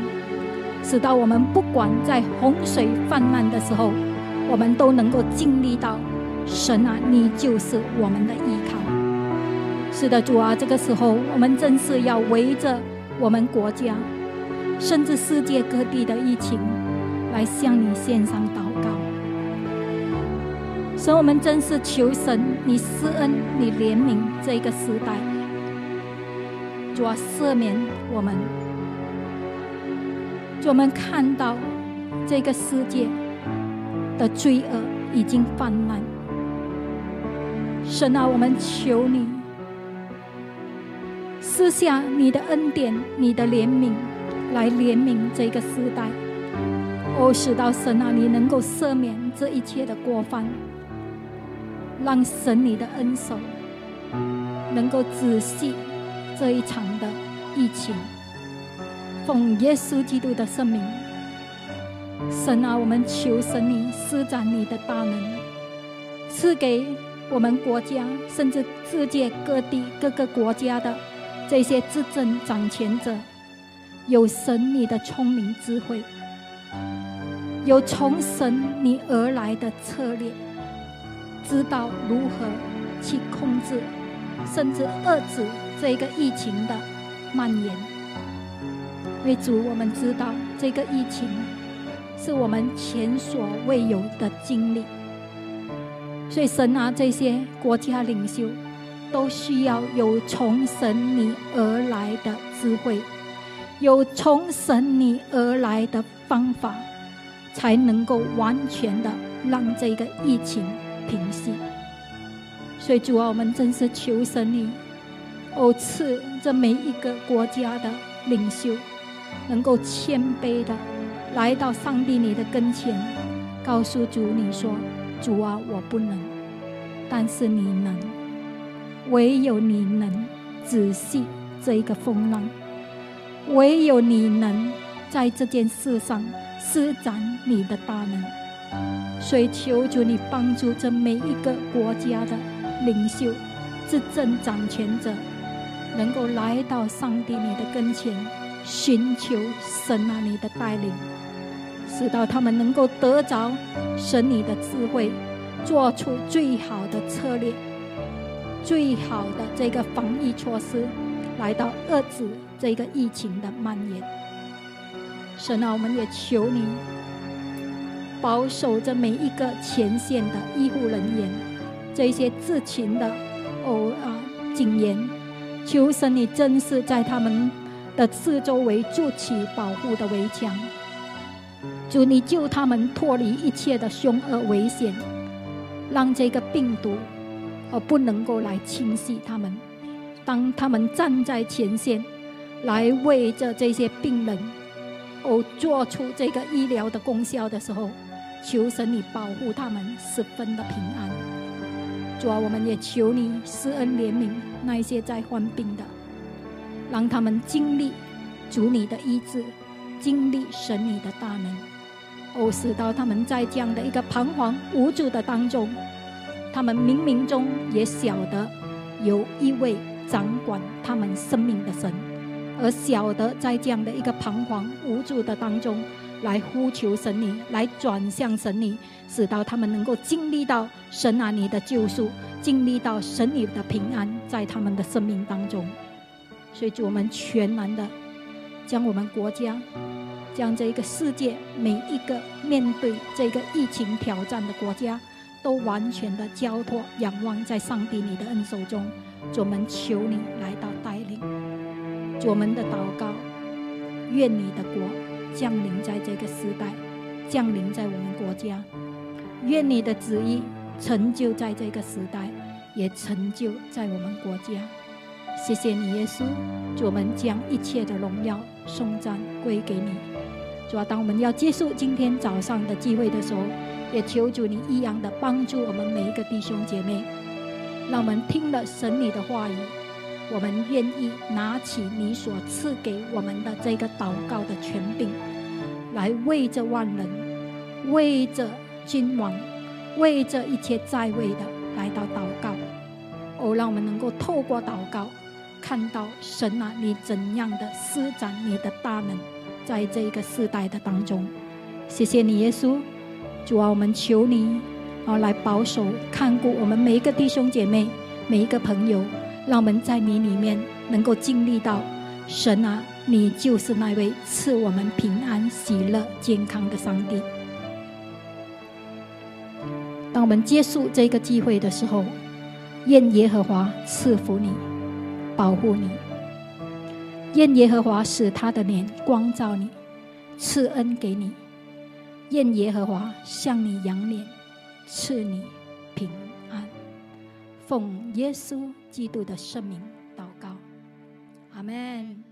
使到我们不管在洪水泛滥的时候。我们都能够经历到，神啊，你就是我们的依。是的，主啊，这个时候我们真是要围着我们国家，甚至世界各地的疫情，来向你献上祷告。所以，我们真是求神，你施恩，你怜悯这个时代，主啊，赦免我们。我们看到这个世界。的罪恶已经泛滥，神啊，我们求你施下你的恩典、你的怜悯，来怜悯这个时代。哦，使到神啊，你能够赦免这一切的过犯，让神你的恩手能够仔细这一场的疫情，奉耶稣基督的圣名。神啊，我们求神你施展你的大能，赐给我们国家，甚至世界各地各个国家的这些执政掌权者，有神你的聪明智慧，有从神你而来的策略，知道如何去控制，甚至遏制这个疫情的蔓延。为主，我们知道这个疫情。是我们前所未有的经历，所以神啊，这些国家领袖都需要有从神你而来的智慧，有从神你而来的方法，才能够完全的让这个疫情平息。所以主啊，我们真是求神你，哦赐这每一个国家的领袖，能够谦卑的。来到上帝你的跟前，告诉主你说：“主啊，我不能，但是你能，唯有你能仔细这一个风浪，唯有你能在这件事上施展你的大能。所以求主你帮助这每一个国家的领袖、执政掌权者，能够来到上帝你的跟前，寻求神啊你的带领。”使到他们能够得着神你的智慧，做出最好的策略、最好的这个防疫措施，来到遏制这个疫情的蔓延。神啊，我们也求你保守着每一个前线的医护人员，这些执勤的哦啊警员，求神你真是在他们的四周围筑起保护的围墙。主，你救他们脱离一切的凶恶危险，让这个病毒而不能够来侵袭他们。当他们站在前线，来为着这些病人哦，做出这个医疗的功效的时候，求神你保护他们十分的平安。主啊，我们也求你施恩怜悯那一些在患病的，让他们经历主你的医治，经历神你的大能。哦，使到他们在这样的一个彷徨无助的当中，他们冥冥中也晓得有一位掌管他们生命的神。而晓得在这样的一个彷徨无助的当中，来呼求神你，来转向神你，使到他们能够经历到神啊你的救赎，经历到神你的平安在他们的生命当中。所以，主我们全然的将我们国家，将这一个世界每一个面对这个疫情挑战的国家，都完全的交托仰望在上帝你的恩手中。主我们求你来到带领。我们的祷告，愿你的国降临在这个时代，降临在我们国家。愿你的旨意成就在这个时代，也成就在我们国家。谢谢你，耶稣。主，我们将一切的荣耀、颂赞归给你。主啊，当我们要结束今天早上的聚会的时候，也求主你一样的帮助我们每一个弟兄姐妹，让我们听了神你的话语。我们愿意拿起你所赐给我们的这个祷告的权柄，来为着万人，为着君王，为着一切在位的来到祷告。哦，让我们能够透过祷告，看到神啊，你怎样的施展你的大能，在这一个世代的当中。谢谢你，耶稣，主啊，我们求你啊，来保守看顾我们每一个弟兄姐妹，每一个朋友。让我们在你里面能够经历到，神啊，你就是那位赐我们平安、喜乐、健康的上帝。当我们结束这个机会的时候，愿耶和华赐福你，保护你；愿耶和华使他的脸光照你，赐恩给你；愿耶和华向你扬脸，赐你平安。奉耶稣。基督的圣名祷告，阿门。